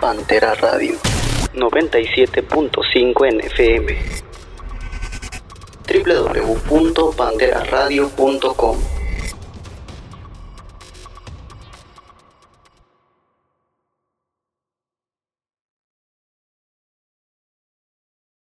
Pantera Radio 97.5 en FM www.panteraradio.com